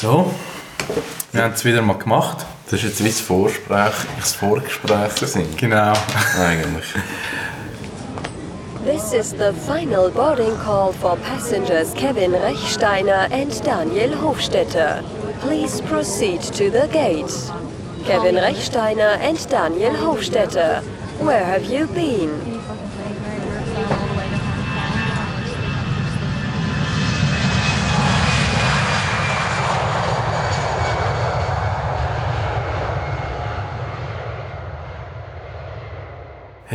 So, wir haben es wieder mal gemacht. Das ist jetzt wie das Vorsprech, das Vorgespräch sind. Genau. Eigentlich. This is the final boarding call for passengers Kevin Rechsteiner and Daniel Hofstetter. Please proceed to the gate. Kevin Rechsteiner and Daniel Hofstetter, where have you been?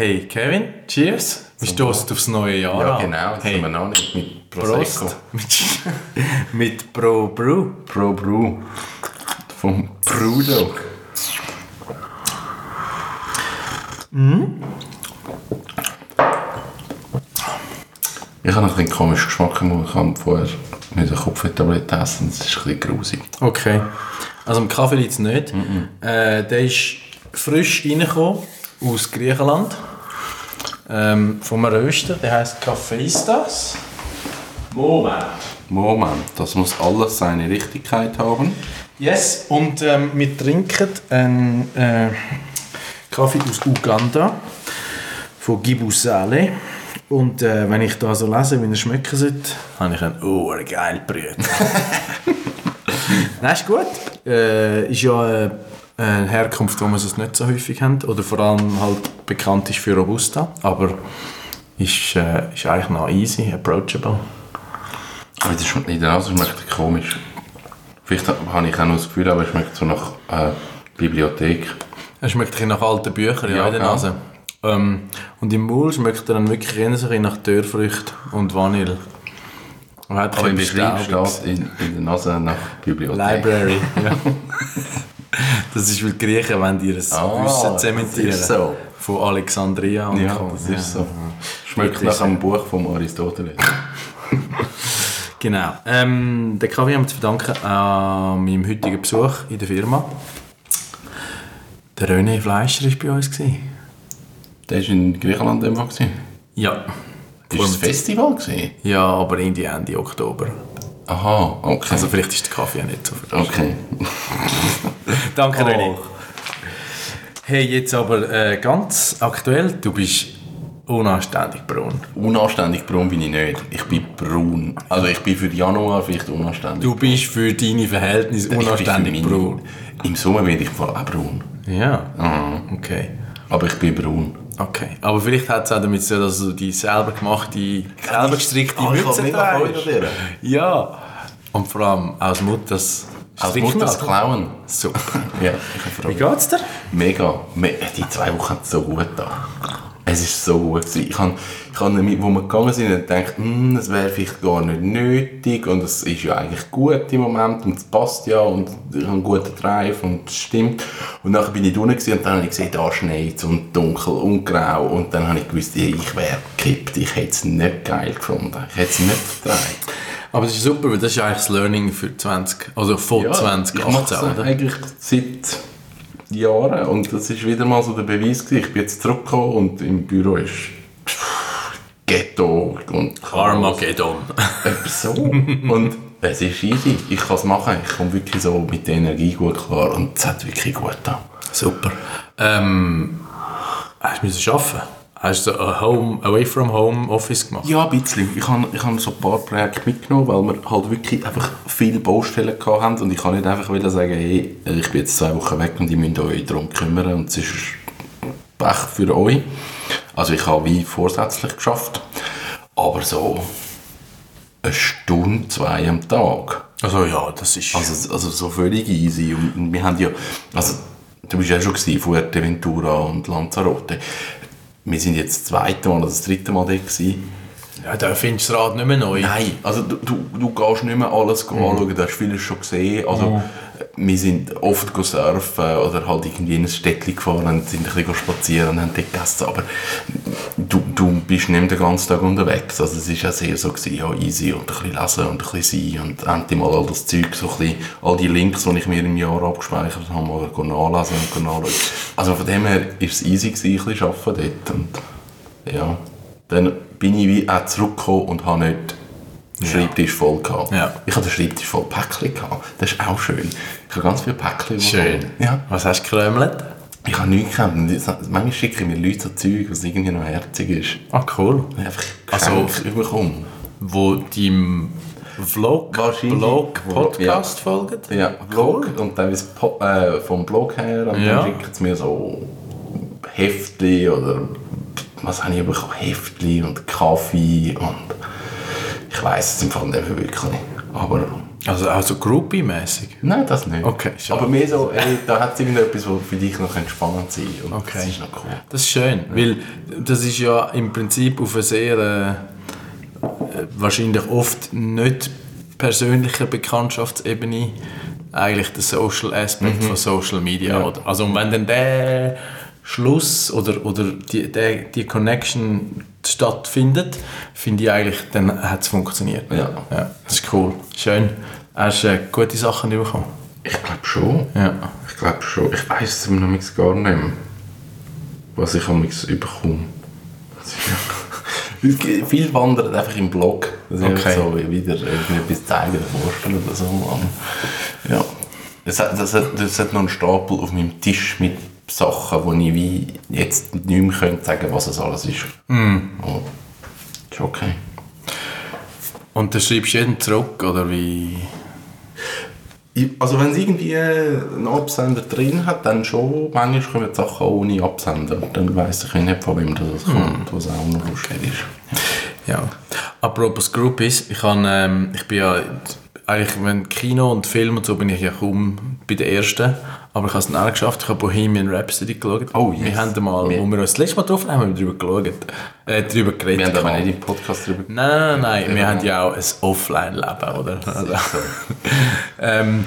Hey Kevin, cheers. Wir stoßen aufs neue Jahr Ja, an. genau, das Hey, sind wir noch nicht mit Prosecco. Prost. Mit, Pro Brew. Pro Brew. Vom Brudo. Ich habe einen komischen Geschmack im Mund. Ich habe vorher mit der Kopftablette essen. Das ist ein bisschen grusig. Okay. Also im Kaffee liegt es nicht. Äh, der ist frisch reingekommen aus Griechenland. Ähm, vom Röster. Der heisst Cafeistas. Moment. Moment, das muss alles seine Richtigkeit haben. Yes, und ähm, wir trinken einen äh, Kaffee aus Uganda von Gibusale. Und äh, wenn ich da so lese, wie er schmecken sollte, habe ich einen oh, geil Brüt. Nein, ist gut. Äh, ist ja äh, eine Herkunft, wo man es nicht so häufig hat. Oder vor allem halt bekannt ist für Robusta. Aber ist, äh, ist eigentlich noch easy, approachable. Aber das schmeckt in der Nase schmeckt komisch. Vielleicht habe ich auch noch das Gefühl, aber es schmeckt so nach äh, Bibliothek. Er schmeckt ein bisschen nach alten Büchern ja, Ja, in der genau. Nase. Ähm, und im Maul schmeckt er dann wirklich eher so nach Dörrfrüchten und Vanille. Und hat Aber im Beschreib steht in, in der Nase nach Bibliothek. Library. ja. Das ist, weil die Griechen wollen ihr Ah, Wissen zementieren. das ist so. Von Alexandria und Ja, das ist so. Schmeckt nach einem Buch von Aristoteles. Genau. Ähm, den Kaffee haben wir zu verdanken an meinem heutigen Besuch in der Firma. Der René Fleischer war bei uns. Der war in Griechenland gewesen. Ja. Ist das Festival? Gewesen? Ja, aber Ende, Ende Oktober. Aha, okay. Also vielleicht ist der Kaffee auch nicht so frisch. okay. Danke, Oh. René. Hey, jetzt aber äh, ganz aktuell, du bist unanständig braun. Unanständig braun bin ich nicht. Ich bin braun. Also ich bin für Januar vielleicht unanständig. Du bist für deine Verhältnisse unanständig meine- braun. Im Sommer bin ich auch braun. Ja, Mhm. okay. Aber ich bin braun. Okay, aber vielleicht hat es auch damit zu tun, dass du die selber gemachte, selber gestrickte Ah, Mütze trägst. Ja, und vor allem als Mutter das Als Mutter das. Klauen. Super. Ja, Wie geht's dir? Mega. Me- Die zwei Wochen hat so gut da. Es ist so gut gewesen. Ich habe, ich habe damit, wo wir gegangen sind, gedacht, hm, das wäre vielleicht gar nicht nötig und es ist ja eigentlich gut im Moment und es passt ja und ich habe einen guten Drive und es stimmt. Und nachher bin ich gewesen und dann habe ich gesehen, da schneit es und dunkel und grau und dann habe ich gewusst, ich wäre gekippt. Ich hätte es nicht geil gefunden. Ich hätte es nicht vertragen. Aber das ist super, weil das ist eigentlich das Learning für 20, also ich mache 2018, es oder? eigentlich seit Jahren und das ist wieder mal so der Beweis gewesen. Ich bin jetzt zurückgekommen und im Büro ist pff, Ghetto und Armageddon. Etwas so. und es ist easy. Ich kann es machen. Ich komme wirklich so mit der Energie gut klar und es hat wirklich gut getan. Super. Ähm, hast du müssen arbeiten? Hast du ein Home, Away from Home Office gemacht? Ja, ein bisschen. Ich habe ich hab so ein paar Projekte mitgenommen, weil wir halt wirklich einfach viele Baustellen haben und ich kann nicht einfach wieder sagen, hey, ich bin jetzt zwei Wochen weg und ihr müsst euch darum kümmern und es ist Pech für euch. Also ich habe wie vorsätzlich geschafft, aber so eine Stunde, zwei am Tag. Also ja, das ist... Also, also so völlig easy. Und wir haben ja, also du bist ja schon gewesen, Fuerteventura und Lanzarote. Wir sind jetzt das zweite Mal oder das dritte Mal dort gewesen. ja, da findest du das Rad nicht mehr neu. Nein, also du, du, du gehst nicht mehr alles Mhm. anschauen, du hast vieles schon gesehen. Also, Wir sind oft surfen oder halt irgendwie in ein Städtchen gefahren und sind ein bisschen spazieren und haben dort gegessen. Aber du, du bist nicht den ganzen Tag unterwegs. Also es war ja sehr so, gewesen, ja easy und ein bisschen lesen und ein bisschen sein und endlich mal all das Zeug, so ein bisschen, all die Links, die ich mir im Jahr abgespeichert habe, mal nachlesen und nachschauen. Also von dem her war es easy, gewesen, ein bisschen arbeiten dort. Und ja, dann bin ich wie auch zurückgekommen und habe nicht Schreibtisch voll gehabt. Ja. Ich hatte den Schreibtisch voll Päckchen gehabt. Das ist auch schön. Ich habe ganz viele Päckchen. Schön. bekommen. Ja. Was hast du gekrömelt? Ich habe nichts gehabt. Manchmal schicke ich mir Leute so Zeug, was irgendwie noch herzig ist. Ah, cool. Ich einfach Also- bekommen. Wo deinem Vlog. Blog, Podcast folgt? Ja, Blog und dann ist po äh, vom Blog her und Ja. dann schicken sie mir so Heftli oder was habe ich bekommen? Heftli und Kaffee und ich weiß es im Fall nicht wirklich. Aber Also, also Groupie-mäßig? nein, das nicht. Okay, schade. Aber mehr so, ey, da hat es irgendetwas, was für dich noch spannend sein könnte. Und Okay. das ist noch cool. Das ist schön, weil das ist ja im Prinzip auf einer sehr äh, wahrscheinlich oft nicht persönlicher Bekanntschaftsebene eigentlich der Social Aspekt von Social Media. Ja. Also und wenn dann der Schluss oder, oder die, der, die Connection stattfindet, finde ich eigentlich, dann hat es funktioniert. Ja. ja. Das ist cool. Schön. Hast du äh, gute Sachen bekommen? Ich glaube schon. Ja. Ich glaube schon. Ich weiß es noch nichts gar nicht mehr, was ich am bekomme. Viel wandert einfach im Blog. Das ist Okay. so wie wieder irgendetwas zeigen oder vorstellen oder so. Ja. Es hat, das, hat, das hat noch einen Stapel auf meinem Tisch mit Sachen, wo ich wie jetzt nicht mehr könnte sagen was es alles ist. Aber ist okay. Und dann schreibst du jeden zurück, oder wie? Also wenn es irgendwie einen Absender drin hat, dann schon. Manchmal kommen Sachen ohne Absender. Dann weiss ich nicht, von wem das kommt, was auch noch lustig ist. Ja. Apropos Groupies, ich, han, ähm, ich bin ja eigentlich, wenn Kino und Film und so bin ich ja kaum bei den ersten, aber ich habe es dann auch geschafft. Ich habe Bohemian Rhapsody geschaut. Oh, yes. Wir haben mal, Wir- wo wir uns das letzte Mal getroffen haben, haben wir darüber geschaut, äh, darüber geredet. Wir haben aber nicht im Podcast darüber Nein, nein, nein, wir Ja. haben ja auch ein Offline-Leben, oder? Also, ähm,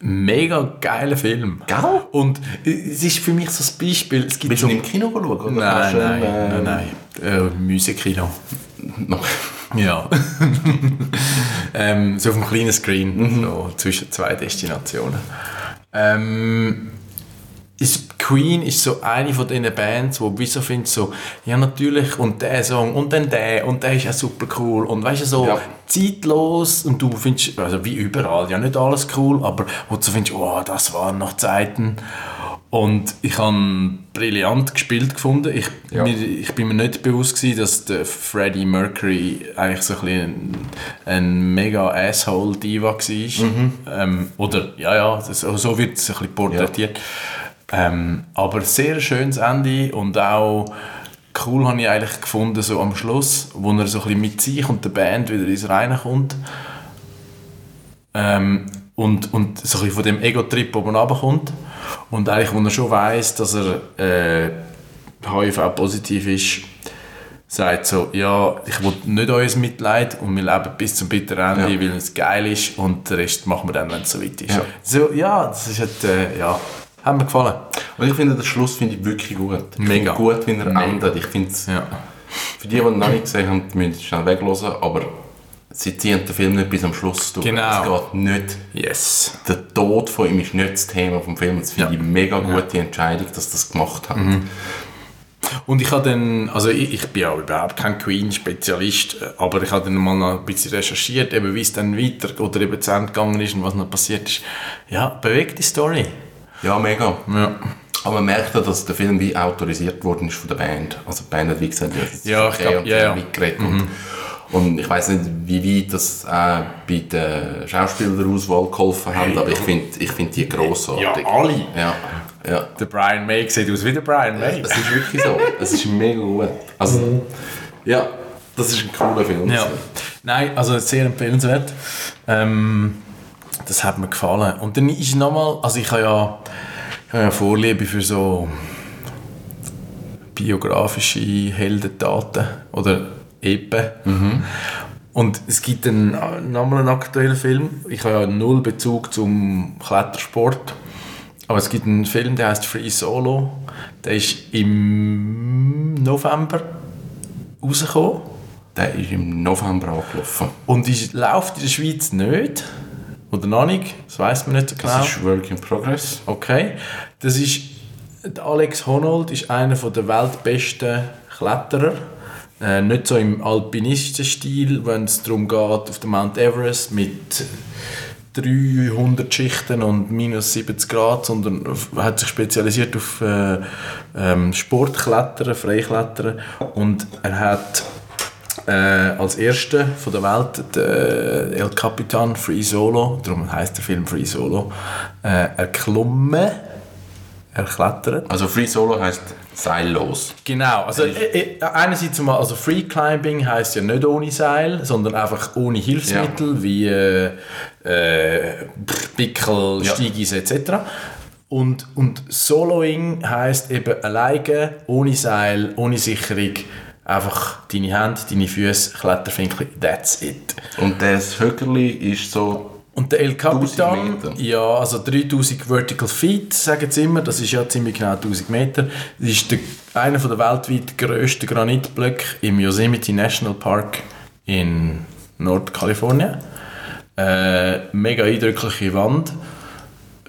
mega geiler Film. Gell? Und es ist für mich so ein Beispiel, es gibt Bist du so... im Kino schauen? Oder Nein, du, nein, äh, nein, nein, äh, Musikkino. noch- Ja. ähm, so auf einem kleinen Screen, so zwischen zwei Destinationen. Ähm, ist, Queen ist so eine von diesen Bands, wo du so findest, so, ja natürlich, und der Song, und dann der, und der ist auch super cool, und weißt du, so Ja. zeitlos, und du findest, also wie überall, ja nicht alles cool, aber wo du so findest, oh, das waren noch Zeiten. Und ich habe brillant gespielt gefunden. Ich, Ja. mir, ich bin mir nicht bewusst gewesen, dass der Freddie Mercury eigentlich so ein, ein, ein mega Asshole Diva war. Ähm, oder ja, ja, das, so wird es ein bisschen porträtiert. Ähm, aber sehr schönes Ende und auch cool habe ich eigentlich gefunden so am Schluss, wo er so ein bisschen mit sich und der Band wieder ins Reine kommt. Ähm, und, und so ein bisschen von dem Ego-Trip oben runterkommt. Und eigentlich, wo er schon weiss, dass er äh, HIV-positiv ist, sagt so, ja, ich will nicht euer Mitleid und wir leben bis zum bitteren Ende, Ja. weil es geil ist und den Rest machen wir dann, wenn es so weit ist. Ja. So, ja, das ist halt, äh, ja, hat mir gefallen. Und ich finde, den Schluss finde ich wirklich gut. Ich Mega. gut, wie er Mega. endet. Ich finde Ja. für die, die ihn noch nicht gesehen haben, müssen es schnell weglassen, aber sie ziehen den Film nicht bis am Schluss durch. Genau. Es geht nicht Yes. der Tod von ihm ist nicht das Thema vom Film. Das finde Ja. ich eine mega gute Entscheidung, dass sie das gemacht haben. Und ich habe dann, also ich, ich bin auch überhaupt kein Queen-Spezialist, aber ich habe dann mal noch ein bisschen recherchiert, eben wie es dann weiter oder eben zu Ende gegangen ist und was noch passiert ist. Ja, bewegte Story. Ja, mega. Ja. Aber man merkt ja, dass der Film wie autorisiert worden ist von der Band. Also die Band hat wie gesagt, ja, das ist Ja, ich glaub, und ja, ja. mitgeredet. Und, und ich weiß nicht, wie weit das auch bei der Schauspielerauswahl geholfen hat, aber ich finde ich find die grossartig. Ja, alle. Ja, ja. Der Brian May sieht aus wie der Brian May. Es ist wirklich so. Es ist mega gut. Also, ja, das ist ein cooler Film. Ja. Nein, also sehr empfehlenswert. Ähm, das hat mir gefallen. Und dann ist nochmal, also ich habe ja, ich habe ja Vorliebe für so biografische Heldentaten oder Epen. Und es gibt dann nochmal einen aktuellen Film. Ich habe ja null Bezug zum Klettersport. Aber es gibt einen Film, der heißt Free Solo. Der ist im November rausgekommen. Der ist im November angelaufen. Und ist, läuft in der Schweiz nicht. Oder noch nicht. Das weiß man nicht so genau. Das ist Work in Progress. Okay. Das ist, Alex Honnold ist einer der weltbesten Kletterer. Äh, nicht so im Alpinistenstil, wenn es darum geht, auf dem Mount Everest mit 300 Schichten und minus 70 Grad, sondern hat sich spezialisiert auf äh, ähm, Sportklettern, Freiklettern. Und er hat äh, als erster von der Welt den El Capitan Free Solo, darum heißt der Film Free Solo, äh, erklommen, erklettert. Also Free Solo heisst seillos. Genau, also äh, äh, einerseits mal, also Free Climbing heißt ja nicht ohne Seil, sondern einfach ohne Hilfsmittel wie äh, äh, Pickel, Ja. Steigis etc. Und, und Soloing heißt eben alleine, ohne Seil, ohne Sicherung, einfach deine Hände, deine Füße, Kletterfinkel, that's it. Und das Höckerli ist so... Und der El Capitan, 1000 Meter. ja, also 3000 Vertical Feet, sagen sie immer, das ist ja ziemlich genau 1000 Meter. Das ist der, einer der weltweit grössten Granitblöcke im Yosemite National Park in Nordkalifornien. Äh, mega eindrückliche Wand.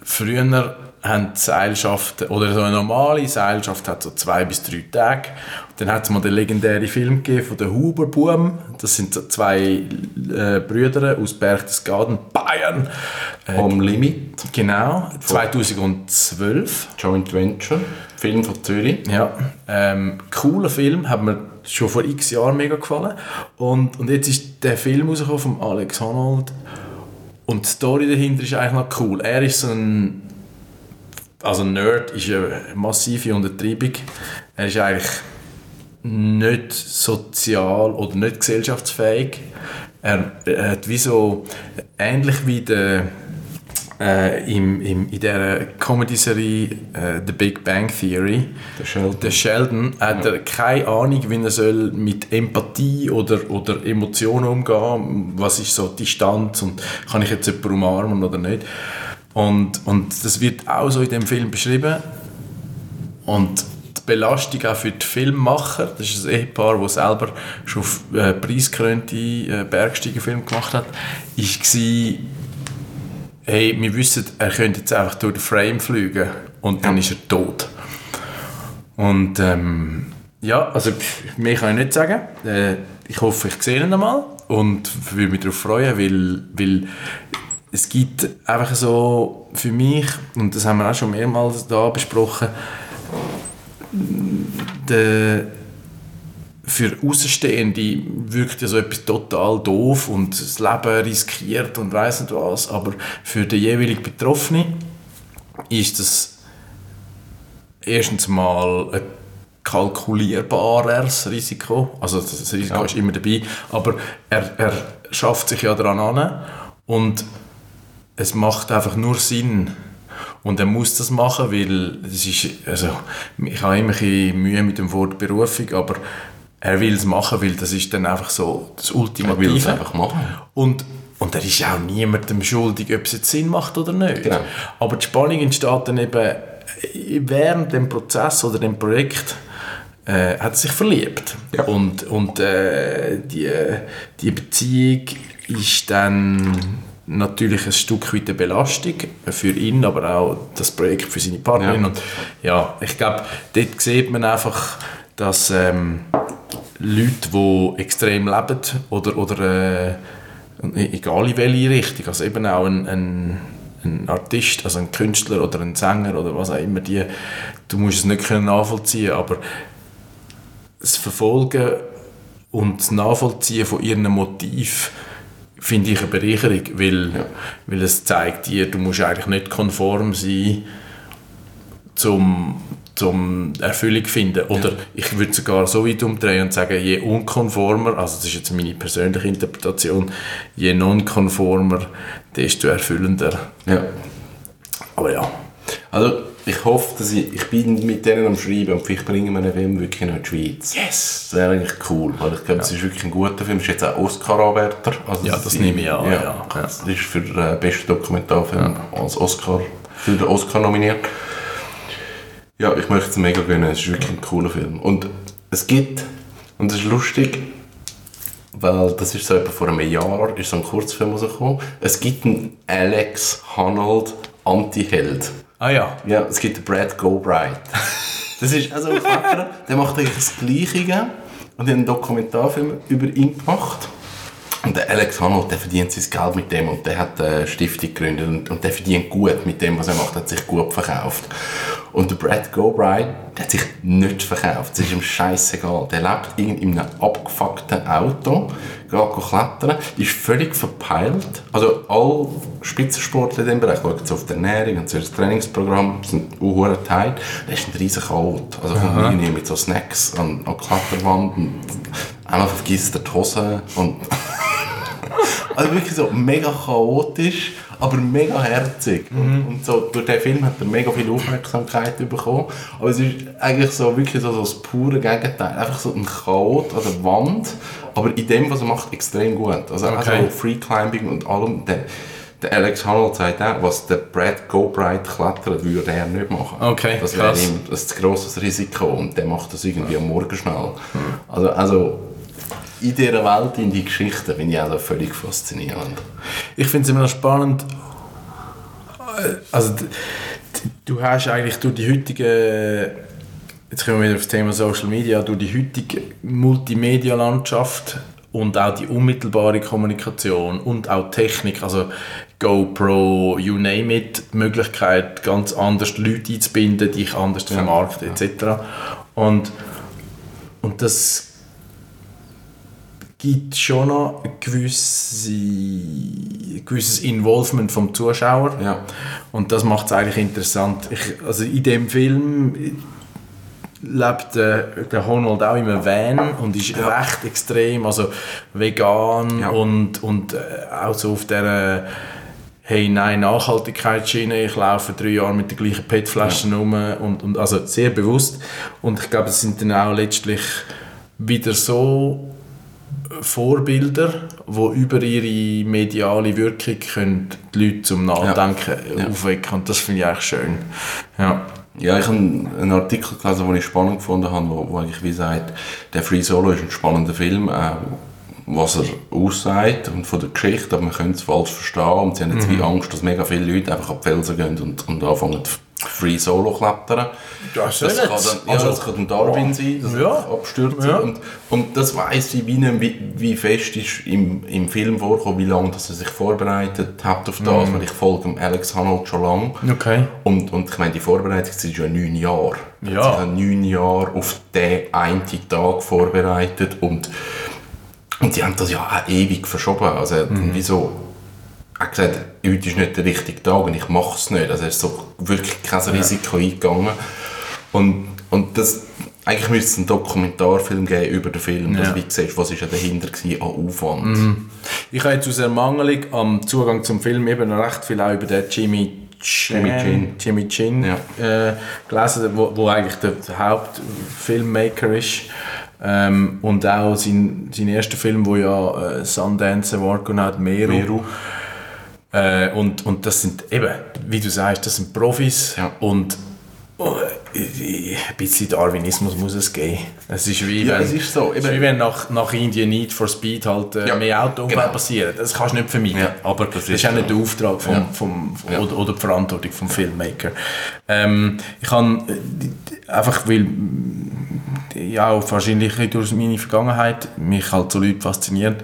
Früher haben die Seilschaften, oder so eine normale Seilschaft hat so zwei bis drei Tage. Und dann hat es mal den legendären Film gegeben von den Huberbuben. Das sind so zwei äh, Brüder aus Berchtesgaden, Bayern. Äh, Am Limit, genau, 2012. Joint Venture, Film von Zürich. Ja, ähm, cooler Film, hat mir schon vor x Jahren mega gefallen. Und, und jetzt ist der Film rausgekommen von Alex Honnold. Und die Story dahinter ist eigentlich noch cool. Er ist so ein. Also Nerd ist eine massive Untertreibung. Er ist eigentlich nicht sozial oder nicht gesellschaftsfähig. Er, er hat wie so ähnlich wie der äh, im, im, in der Comedy-Serie äh, The Big Bang Theory Der Sheldon. der Sheldon hat er keine Ahnung, wie er soll mit Empathie oder, oder Emotionen umgehen Was ist so Distanz und kann ich jetzt jemanden umarmen oder nicht. Und, und das wird auch so in dem Film beschrieben. Und die Belastung auch für die Filmmacher, das ist ein Ehepaar, das selber schon äh, preisgekrönte äh, Bergsteigerfilme gemacht hat, war, hey, wir wissen, er könnte jetzt einfach durch den Frame fliegen und dann ist er tot. Und ähm, ja, also mehr kann ich nicht sagen. Äh, ich hoffe, ich sehe ihn einmal und würde mich darauf freuen, weil, weil es gibt einfach so für mich, und das haben wir auch schon mehrmals da besprochen, der für Außenstehende wirkt ja so etwas total doof und das Leben riskiert und weiss nicht was, aber für den jeweiligen Betroffenen ist das erstens mal ein kalkulierbares Risiko, also das Risiko Ja. ist immer dabei, aber er, er schafft sich ja daran an und es macht einfach nur Sinn. Und er muss das machen, weil das ist, also, ich habe immer ein Mühe mit dem Wort Berufung, aber er will es machen, weil das ist dann einfach so das Er will es Ultimative. einfach machen. Und, und er ist auch niemandem schuldig, ob es jetzt Sinn macht oder nicht. Genau. Aber die Spannung entsteht dann eben während dem Prozess oder dem Projekt äh, hat er sich verliebt. Ja. Und, und äh, die, die Beziehung ist dann natürlich ein Stück weit eine Belastung für ihn, aber auch das Projekt für seine Partnerin. Ja. Und ja, ich glaube, dort sieht man einfach, dass ähm, Leute, die extrem leben oder, oder äh, egal in welche Richtung, also eben auch ein, ein, ein Artist, also ein Künstler oder ein Sänger oder was auch immer, die, du musst es nicht können nachvollziehen, aber das Verfolgen und das Nachvollziehen von ihren Motiv finde ich eine Bereicherung, weil, weil es zeigt dir, du musst eigentlich nicht konform sein, zum, zum Erfüllung finden. Oder ich würde sogar so weit umdrehen und sagen, je unkonformer, also das ist jetzt meine persönliche Interpretation, je nonkonformer, desto erfüllender. Ja. Aber ja, Also, ich hoffe, dass ich, ich bin mit denen am Schreiben und vielleicht bringen wir den Film wirklich noch in die Schweiz. yes! Das wäre eigentlich cool, weil ich glaube, es ist wirklich ein guter Film. Es ist jetzt auch Oscar-Anwärter. Also Ja, das nehme ich an, Ja, ja. Das ist für den äh, besten Dokumentarfilm als Oscar, für den Oscar nominiert. Ja, ich möchte es mega gönnen. Es ist wirklich ein cooler Film. Und es gibt, und das ist lustig, weil das ist so etwa vor einem Jahr, ist so ein Kurzfilm rausgekommen. Es gibt einen Alex Honnold Anti-Held. Ah ja, Ja, es gibt Brad Gobright. Das ist also ein Vater, der macht eigentlich das Gleiche und haben einen Dokumentarfilm über ihn gemacht. Und der Alex Honnold, der verdient sein Geld mit dem und der hat eine Stiftung gegründet und, und der verdient gut mit dem, was er macht, hat sich gut verkauft. Und der Brad Gobright, der hat sich nicht verkauft. Das ist ihm scheißegal. Der lebt in einem abgefuckten Auto, geht klettern, ist völlig verpeilt. Also alle Spitzensportler in diesem Bereich schauen jetzt auf die Ernährung und das Trainingsprogramm, sind auch tight. Der ist ein riesen Chaot. Also kommt irgendwie mit so Snacks an, an Kletterwand und einmal vergisst er die Hose und also wirklich so mega chaotisch, aber mega herzig. Und, und so, durch den Film hat er mega viel Aufmerksamkeit bekommen. Aber es ist eigentlich so wirklich so, so das pure Gegenteil. Einfach so ein Chaot an der Wand, aber in dem, was er macht, extrem gut. Also Okay. also Free Climbing und allem. Der, der Alex Honnold sagt auch, was der Brad Gobright klettert, würde er nicht machen. Okay, das wäre ihm das ein grosses Risiko und der macht das irgendwie am Morgen schnell. Also, also in dieser Welt, in die Geschichten, finde ich auch völlig faszinierend. Ich finde es immer noch spannend. Also, du hast eigentlich durch die heutige, jetzt kommen wir wieder auf das Thema Social Media, durch die heutige Multimedia-Landschaft und auch die unmittelbare Kommunikation und auch Technik, also GoPro, you name it, die Möglichkeit, ganz anders Leute einzubinden, dich anders zu vermarkten, etc. Und, und das gibt schon noch ein gewisse, ein gewisses Involvement vom Zuschauer. Ja. Und das macht es eigentlich interessant. Ich, also in dem Film lebt der, der Honnold auch in einem Van und ist recht extrem, also vegan Ja. und, und äh, auch so auf der hey nein Nachhaltigkeitsschiene, ich laufe drei Jahre mit den gleichen PET-Flaschen rum und, und also sehr bewusst und ich glaube es sind dann auch letztlich wieder so Vorbilder, die über ihre mediale Wirkung können die Leute zum Nachdenken Ja. aufwecken und das finde ich eigentlich schön. Ja. Ja, ich habe einen Artikel gelesen, den ich spannend gefunden habe, wo, wo eigentlich wie sagt, der Free Solo ist ein spannender Film, äh, was er aussagt und von der Geschichte, aber man könnte es falsch verstehen und sie haben jetzt wie Angst, dass mega viele Leute einfach auf die Felsen gehen und, und anfangen Free Solo klettern. Das Das kann, dann, ja, das kann ein Darwin sein, das Ja. abstürzen. Ja. Und, und das weiss ich, wie, wie, wie fest ist im, im Film vorkommen, wie lange dass er sich vorbereitet hat auf das, weil ich folge dem Alex Honnold schon lange. Okay. Und, und ich meine, die Vorbereitungszeit ist ja neun Jahre. Ja. sich ja neun Jahre auf den einen Tag vorbereitet und, und die haben das ja auch ewig verschoben. Also Mhm. wie so er hat gesagt, heute ist nicht der richtige Tag und ich mache es nicht. Also er ist so wirklich kein Risiko eingegangen. Und, und das, eigentlich müsste es einen Dokumentarfilm geben über den Film, dass Ja. du wie siehst, was ist ja dahinter gewesen an Aufwand. Ich habe jetzt aus Ermangelung am Zugang zum Film eben recht viel auch über den Jimmy Chin, Jimmy Chin. Jimmy Chin Ja. äh, gelesen, wo, wo eigentlich der, der Hauptfilmmaker ist. Ähm, und auch sein, sein erster Film, wo ja äh, Sundance Award gewonnen hat, Meru. Meru. Äh, und, und das sind eben, wie du sagst, das sind Profis Ja. und oh, ein bisschen Darwinismus muss es geben. Es ist wie Ja, wenn, es ist so, es ist wie wenn nach, nach Indien Need for Speed halt äh, Ja, mehr Autounfälle genau. passieren. Das kannst du nicht vermeiden. Ja, aber das das ist, auch nicht der Auftrag vom, vom, Ja. oder, oder die Verantwortung vom Filmmaker. Ähm, ich kann einfach, weil ja, auch wahrscheinlich durch meine Vergangenheit mich halt so Leute fasziniert.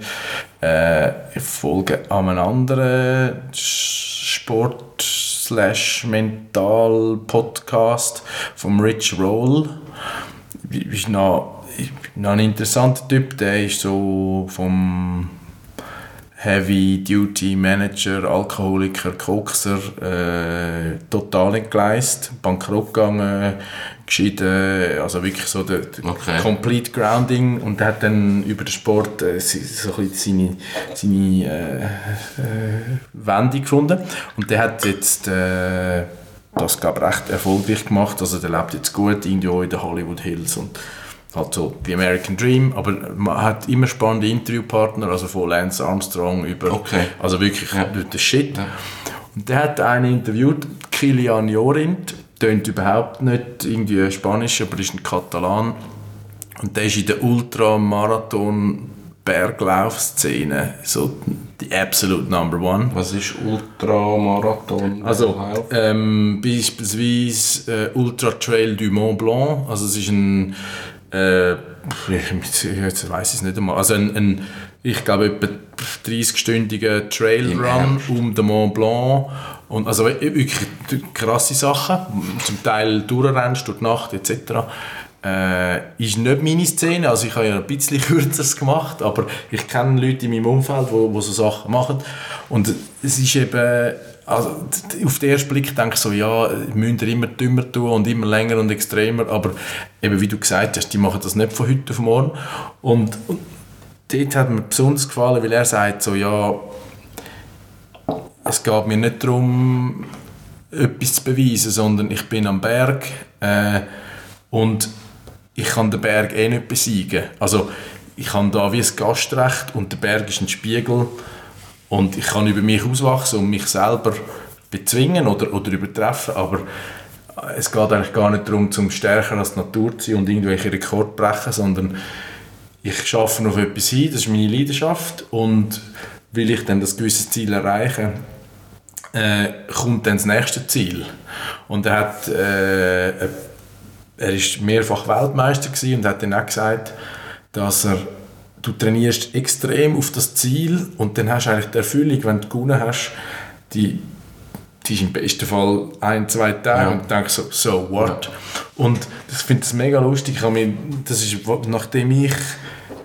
Äh, ich folge an einem anderen Sport slash mental Podcast vom Rich Roll. Ist noch, noch ein interessanter Typ, der ist so vom Heavy Duty Manager, Alkoholiker, Kokser, äh, total entgleist, bankrott gegangen, geschieden, also wirklich so der, der Okay. Complete Grounding und der hat dann über den Sport äh, so ein bisschen seine, seine äh, äh, Wende gefunden und der hat jetzt äh, das glaube ich recht erfolgreich gemacht, also der lebt jetzt gut irgendwo in den Hollywood Hills und halt so die American Dream, aber man hat immer spannende Interviewpartner, also von Lance Armstrong über, Okay. also wirklich Ja. der Shit. Und der hat einen interviewt, Kilian Jorint, tönt überhaupt nicht irgendwie Spanisch, aber ist ein Katalan. Und der ist in der Ultramarathon Berglaufszene so die absolute Number One. Was ist Ultramarathon? Also ähm, beispielsweise äh, Ultra Trail du Mont Blanc, also es ist ein äh, jetzt weiß ich es nicht einmal. Also ein, ein ich glaube, etwa 30-stündiger Trailrun um den Mont Blanc. Und also wirklich krasse Sachen. Zum Teil durchrennst durch die Nacht etc. Äh, ist nicht meine Szene, also ich habe ja ein bisschen kürzer gemacht, aber ich kenne Leute in meinem Umfeld, die, die so Sachen machen. Und es ist eben also auf den ersten Blick denke ich so, ja, müssen ihr immer dümmer tun und immer länger und extremer, aber eben wie du gesagt hast, die machen das nicht von heute auf morgen. Und, und dort hat mir besonders gefallen, weil er sagt so, ja, es geht mir nicht darum, etwas zu beweisen, sondern ich bin am Berg äh, und ich kann den Berg eh nicht besiegen. Also ich habe da wie ein Gastrecht und der Berg ist ein Spiegel und ich kann über mich auswachsen und mich selber bezwingen oder, oder übertreffen, aber es geht eigentlich gar nicht darum, zum stärker als die Natur zu sein und irgendwelche Rekorde brechen, sondern ich schaffe auf etwas hin, das ist meine Leidenschaft und will ich dann das gewisse Ziel erreichen, äh, kommt dann das nächste Ziel. Und er hat, äh, er ist mehrfach Weltmeister und hat dann auch gesagt, dass er du trainierst extrem auf das Ziel und dann hast du eigentlich die Erfüllung, wenn du gewonnen hast, die, die ist im besten Fall ein, zwei Tage ja. und denkst so, so what? Ja. Und das finde ich mega lustig. Ich mich, das ist, nachdem ich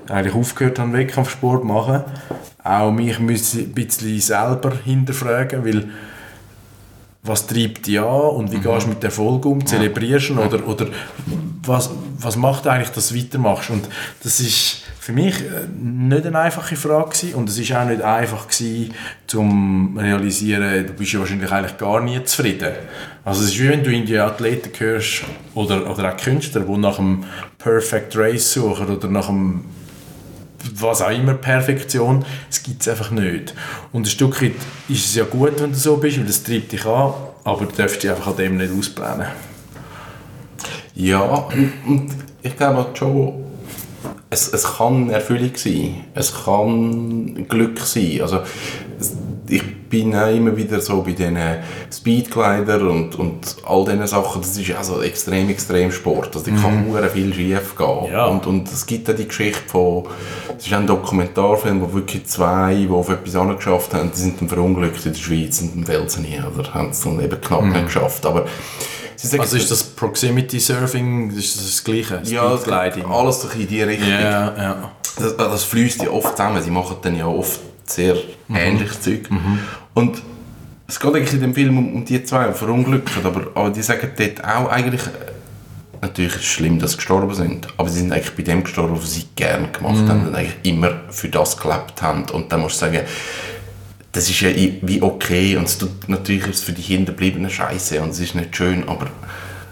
eigentlich aufgehört habe, Wettkampfsport zu machen, auch mich ein bisschen selber hinterfragen, weil was treibt dich an und wie mhm. gehst du mit Erfolg um, zelebrierst ja. oder, oder was, was macht eigentlich, dass du weitermachst und das ist für mich äh, nicht eine einfache Frage gewesen. und es war auch nicht einfach gewesen, zum realisieren, du bist ja wahrscheinlich eigentlich gar nie zufrieden. Also es ist wie wenn du in die Athleten hörst oder, oder auch Künstler, die nach einem Perfect Race suchen oder nach einem was auch immer Perfektion, es gibt es einfach nicht. Und ein Stück weit ist es ja gut, wenn du so bist, weil das treibt dich an, aber du darfst dich einfach an dem nicht ausbrennen. Ja, und ich glaube schon, es, es kann Erfüllung sein, es kann Glück sein. Also, ich bin auch immer wieder so bei diesen Speedglider und, und all diesen Sachen, das ist also extrem, extrem Sport. Also, da kann mhm. viel schief gehen. Ja. Und, und es gibt ja die Geschichte von, es ist ein Dokumentarfilm, wo wirklich zwei, die auf etwas angeschafft haben, die sind dann verunglückt in der Schweiz und im Felsen oder haben es dann eben knapp mhm. geschafft. Aber also ist das Proximity Surfing, ist das, das Gleiche? Ja, alles doch in die Richtung. Ja, ja. Das, das fließt ja oft zusammen. Sie machen dann ja oft sehr mhm. ähnliches Zeug. Mhm. Und es geht eigentlich in dem Film um, um die zwei, verunglückt, aber, aber die sagen dort auch eigentlich, äh, natürlich ist es schlimm, dass sie gestorben sind, aber sie sind eigentlich bei dem gestorben, was sie gerne gemacht mhm. haben und eigentlich immer für das gelebt haben. Und dann musst du sagen, das ist ja wie okay und es tut, natürlich ist es für die Hinterbliebenen scheiße und es ist nicht schön, aber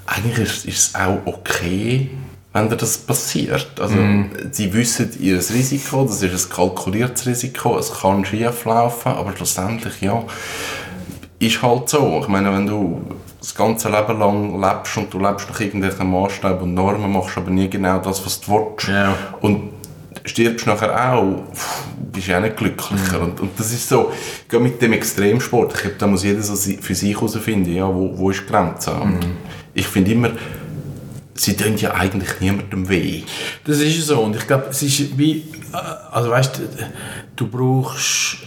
eigentlich ist, ist es auch okay, wenn das passiert. Also, mm. sie wissen ihr Risiko, das ist ein kalkuliertes Risiko, es kann schief laufen, aber schlussendlich, ja, ist halt so. Ich meine, wenn du das ganze Leben lang lebst und du lebst nach irgendwelchen Maßstäben und Normen, machst aber nie genau das, was du willst. Yeah. Und stirbst nachher auch, bist du auch nicht glücklicher. Mhm. Und, und das ist so, gerade mit dem Extremsport, ich glaube, da muss jeder so für sich herausfinden, ja, wo, wo ist die Grenze. Mhm. ich finde immer, sie tun ja eigentlich niemandem weh. Das ist so und ich glaube, es ist wie, also weißt du, du brauchst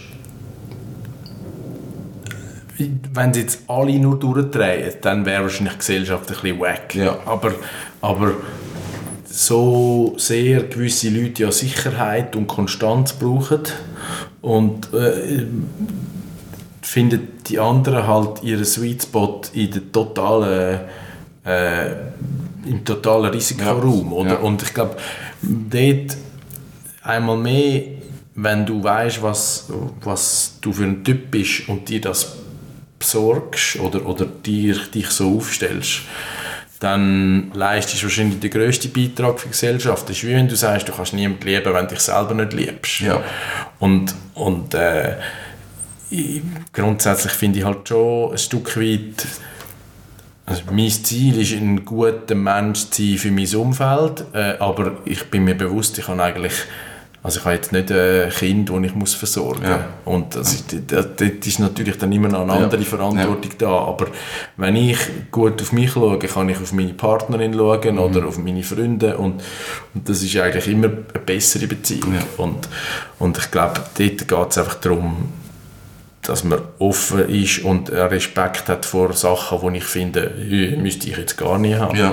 wenn sie jetzt alle nur durchdrehen, dann wäre wahrscheinlich die Gesellschaft ein bisschen wack. Ja. Aber, aber so sehr gewisse Leute ja Sicherheit und Konstanz brauchen und äh, finden die anderen halt ihren Sweet Spot in der totalen äh, im totalen Risikoraum. Ja. Oder? Ja. Und ich glaube, dort einmal mehr, wenn du weißt, was, was du für ein Typ bist und dir das besorgst oder, oder dir, dich so aufstellst, dann leistest du wahrscheinlich den grössten Beitrag für die Gesellschaft. Das ist wie wenn du sagst, du kannst niemanden lieben, wenn du dich selber nicht liebst. Ja. Und, und äh, grundsätzlich finde ich halt schon ein Stück weit, also mein Ziel ist, ein guter Mensch zu sein für mein Umfeld, äh, aber ich bin mir bewusst, ich habe eigentlich Also ich habe jetzt nicht ein Kind, das ich muss versorgen muss. Ja. Und das ist, das, ist natürlich dann immer noch eine andere Ja. Verantwortung da. Aber wenn ich gut auf mich schaue, kann ich auf meine Partnerin schauen Mhm. oder auf meine Freunde. Und, und das ist eigentlich immer eine bessere Beziehung. Ja. Und, und ich glaube, dort geht es einfach darum, dass man offen ist und Respekt hat vor Sachen, die ich finde, müsste ich jetzt gar nicht haben. Ja.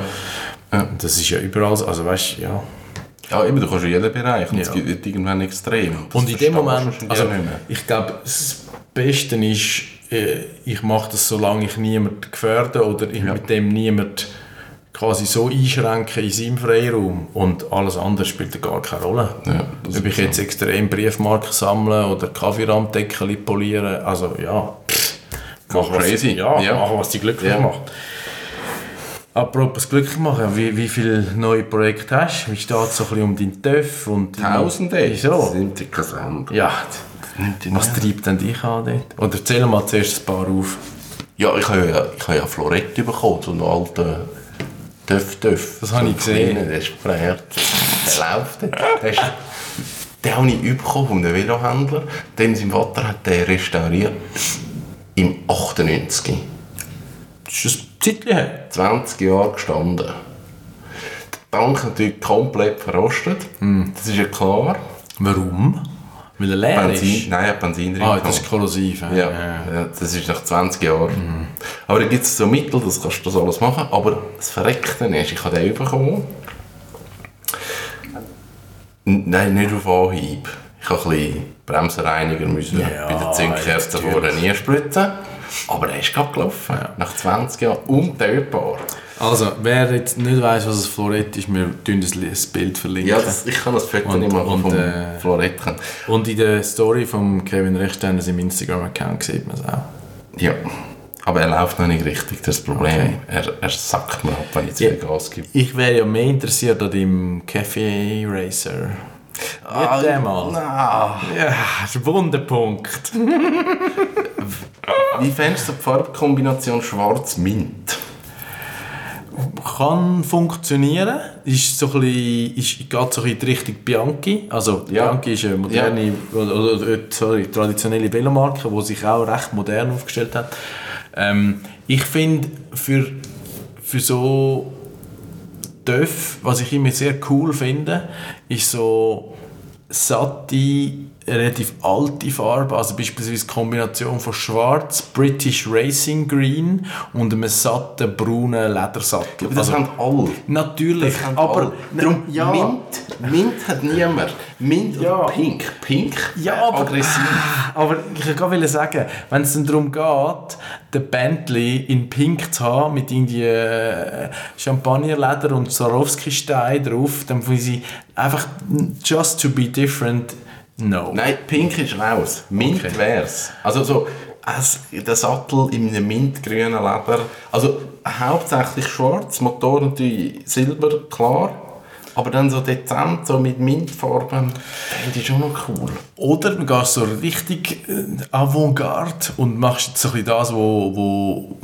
Ja. Das ist ja überall so. Also weißt, ja. Ja, eben, du kannst in jeden Bereich und es Ja. wird irgendwann extrem. Das Und in dem Moment, also ich glaube, das Beste ist, äh, ich mache das, solange ich niemanden gefährde oder ich Ja. mit dem niemand quasi so einschränke in seinem Freiraum und alles andere spielt gar keine Rolle. Ja, das Ob ich jetzt extrem Briefmarken sammle oder Kaffeerahmdeckel poliere, also ja, pff, mach was- crazy. Ja, Ja. mach was dich glücklich Ja. macht. Apropos glücklich machen, wie, wie viele neue Projekte hast du? Wie steht es so ein bisschen um deinen TÜV? Und Tausende. Das Wieso? nimmt dich kein. Ja, was treibt denn dich an dort? Oder erzähl mal zuerst ein paar auf. Ja, ich habe ja, ich habe ja Florett bekommen, so einen alten Töff Töff. Das habe ich gesehen. Der ist gefrärt. Der läuft. Der, ist, den habe ich bekommen von einem Velohändler. Dann sein Vater hat den restauriert. Im 98. Das ist ein Zeitchen her. 20 Jahre gestanden. Der Tank natürlich komplett verrostet. Hm. Das ist ja klar. Warum? Weil er leer Benzin, ist? nein, hat Benzin drin. Ah, das ist korrosiv. äh, Ja, ja, das ist nach 20 Jahren. Aber da gibt es so Mittel, das kannst du das alles machen. Aber das Verreckte ist, ich habe den bekommen. Nein, nicht auf Anhieb. Ich habe ein bisschen Bremsenreiniger müssen Ja, bei der Zündkerze vorne reinspritzen. Aber er ist gerade gelaufen. Nach 20 Jahren. Untötbar. Also, wer jetzt nicht weiss, was ein Florett ist, wir tun das Bild verlinken. Ja, das, ich kann das Foto Und- nicht machen und, vom äh, Floretten. Und in der Story von Kevin Rechsteiner, seinem Instagram-Account, sieht man es auch. Ja. Aber er läuft noch nicht richtig, das Problem. Okay. Er, er sackt mir ab, wenn ich zu Ja. viel Gas gebe. Ich wäre ja mehr interessiert an deinem Café Racer. Mit dem mal. Ah, Ja, das ist ein Wunderpunkt. Wie fändest du die Farbkombination schwarz-mint? Kann funktionieren. Ist so ein bisschen, ist, geht so ein bisschen in die Richtung Bianchi. Also Ja. Bianchi ist eine moderne, oder, oder, sorry, traditionelle Velomarke, die sich auch recht modern aufgestellt hat. Ähm, ich finde, für, für so Döff, was ich immer sehr cool finde, ist so satte, relativ alte Farbe, also beispielsweise die Kombination von schwarz, British Racing Green und einem satten braunen Ledersattel. Aber das Also, haben alle. natürlich, haben aber alle. Darum, ja. Mint, Mint hat niemand. Mint Ja. oder Pink. Pink Ja, äh, aber, aggressiv. aber ich wollte sagen, wenn es dann darum geht, den Bentley in Pink zu haben, mit irgendwie äh, Champagnerleder und Swarovski-Stein drauf, dann finde ich einfach just to be different, no. Nein, Pink ist raus. Mint Okay. wär's. Also so, der Sattel in einem mintgrünen Leder. Also hauptsächlich schwarz, Motor natürlich silber, klar. Aber dann so dezent, so mit Mintfarben, finde ich schon noch cool. Oder du gehst so richtig äh, Avantgarde und machst jetzt so ein bisschen das, wo, wo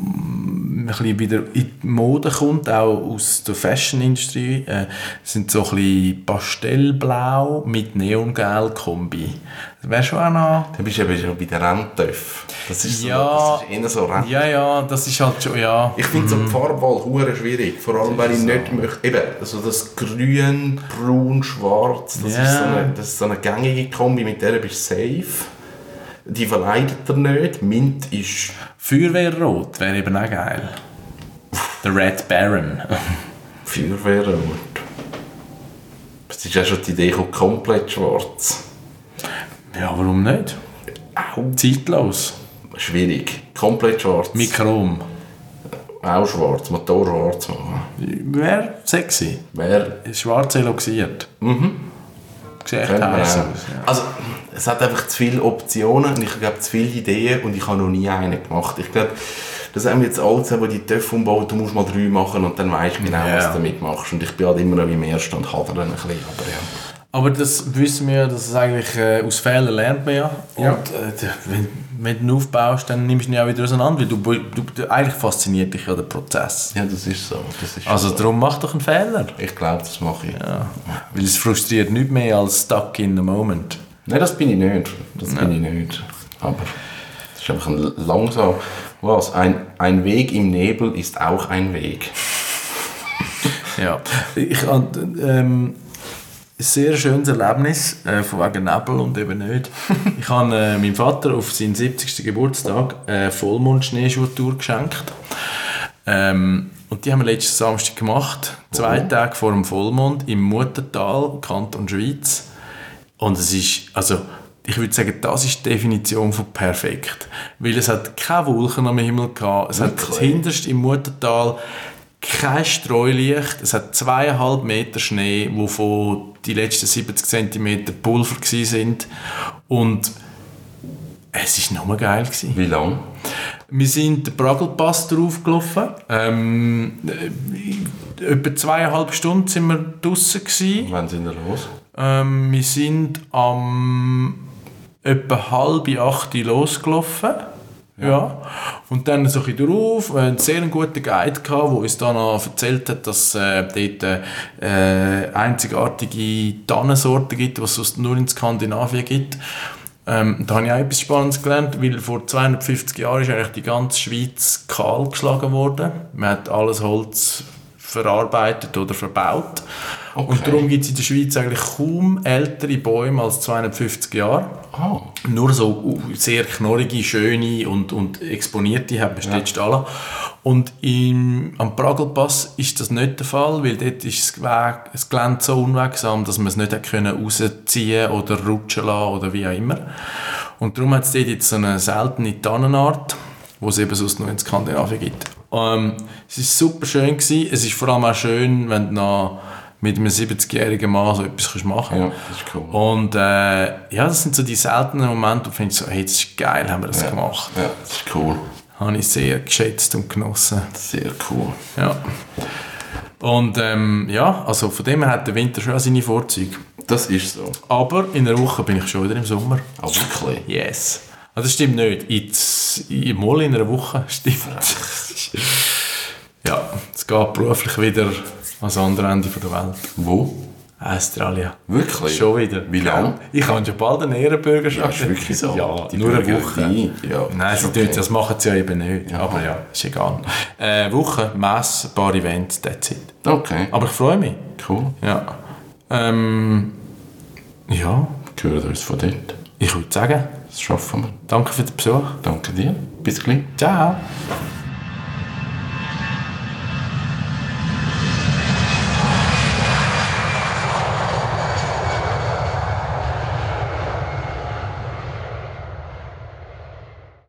ein bisschen wieder in die Mode kommt, auch aus der Fashion-Industrie. Äh, sind so ein bisschen Pastellblau mit Neongel-Kombi. Das wäre schon auch noch... Dann bist du eben schon bei der Renntöff. Das ist, so, Ja. das ist eher so Renn. Ja, ja, das ist halt schon, ja... Ich finde so die Farbwahl hure schwierig, vor allem weil ich nicht möchte, eben, also das Grün, Braun, Schwarz, das, Ja. ist so eine, das ist so eine gängige Kombi, mit der bist du safe. Die verleidet er nicht. Mint ist, Feuerwehrrot wäre eben auch geil. Der Red Baron. Feuerwehrrot. Es ist ja schon die Idee komplett schwarz. ja, warum nicht? Au. Zeitlos. Schwierig. Komplett schwarz. Mit Chrom. Auch schwarz. Motor schwarz machen. Wäre sexy. Wer Schwarz eloxiert. Mhm. Aus. Ja. Also, es hat einfach zu viele Optionen und ich glaube zu viele Ideen und ich habe noch nie eine gemacht. Ich glaube, das haben wir jetzt alle zusammen, die TÜV umbauen, du musst mal drei machen und dann weißt du genau, Ja. was du damit machst. Und ich bin halt immer noch im ersten und hadere ein bisschen, aber ja. Aber das wissen wir ja, dass es eigentlich äh, aus Fehlern lernt man ja. Und Ja. äh, wenn, wenn du aufbaust, dann nimmst du ihn ja auch wieder auseinander, weil du, du, du eigentlich fasziniert dich ja der Prozess. Ja, das ist so. Das ist Also so. darum mach doch einen Fehler. Ich glaube, das mache ich. Ja. Weil es frustriert nicht mehr als stuck in the moment. Nein, das bin ich nicht. Das bin ich nicht. Aber es ist einfach ein langsam. Was? Ein, ein Weg im Nebel ist auch ein Weg. Ja. Ich ähm, ein sehr schönes Erlebnis, äh, von wegen Nebel und eben nicht. Ich habe äh, meinem Vater auf seinen 70. Geburtstag eine Vollmond-Schneeschuhtour geschenkt. Ähm, und die haben wir letzten Samstag gemacht, zwei Tage vor dem Vollmond im Muttertal, Kanton Schweiz. Und es ist, also ich würde sagen, das ist die Definition von perfekt. Weil es hat keine Wolken am Himmel gehabt, es hat das hinterst im Muttertal kein Streulicht, es hat zweieinhalb Meter Schnee, wovon die letzten 70 cm Pulver sind und es war nur geil. Gewesen. Wie lang? Wir sind den Bragelpass draufgelaufen. Ähm, äh, etwa zweieinhalb Stunden sind wir draußen gewesen. Wann sind wir los? Ähm, wir sind am etwa halb acht losgelaufen. Ja. Und dann so ein drauf. Hatten einen sehr guten Guide, gehabt, der uns dann noch erzählt hat, dass es äh, dort äh, einzigartige Tannensorten gibt, die es nur in Skandinavien gibt. Ähm, da habe ich auch etwas Spannendes gelernt, weil vor 250 Jahren ist eigentlich die ganze Schweiz kahl geschlagen worden. Man hat alles Holz verarbeitet oder verbaut. Und Okay. darum gibt es in der Schweiz eigentlich kaum ältere Bäume als 250 Jahre. Ah, Nur so uh, sehr knorrige, schöne und, und exponierte hat man ja. alle. Und im, am Pragelpass ist das nicht der Fall, weil dort ist das, Weg, das Gelände so unwegsam, dass man es nicht können rausziehen oder rutschen lassen oder wie auch immer. Und darum hat es dort jetzt so eine seltene Tannenart, die es eben sonst nur in Skandinavien gibt. Ähm, es war super schön. Gewesen. Es ist vor allem auch schön, wenn du noch mit einem 70-jährigen Mann so etwas kannst machen ja, das ist cool. und äh, ja, das sind so die seltenen Momente, wo du findest, so, hey, das ist geil, haben wir das gemacht. Ja, das ist cool. Habe ich sehr geschätzt und genossen. Sehr cool. Ja. Und ähm, ja, also von dem her hat der Winter schon seine Vorzüge. Das ist so. Aber in einer Woche bin ich schon wieder im Sommer. Ah, wirklich? Yes. Also das stimmt nicht. Jetzt, in, mal in einer Woche stimmt. ja, es geht beruflich wieder ans andere Ende der Welt. Wo? Australien. Wirklich? Schon wieder. Wie lange? Ich habe schon bald eine Ehrenbürgerschaft. Ja, ist wirklich so. Ja, Die nur eine Woche. Ja, Nein, sie okay. tun, das machen sie ja eben nicht. Aber ja, ist egal. Äh, Woche, Messe, ein paar Events, that's it. Okay, Aber ich freue mich. cool. Ja. Ähm, ja, Hören uns von dort. ich würde sagen, Das schaffen wir. danke für den Besuch. Danke dir. Bis gleich. Ciao.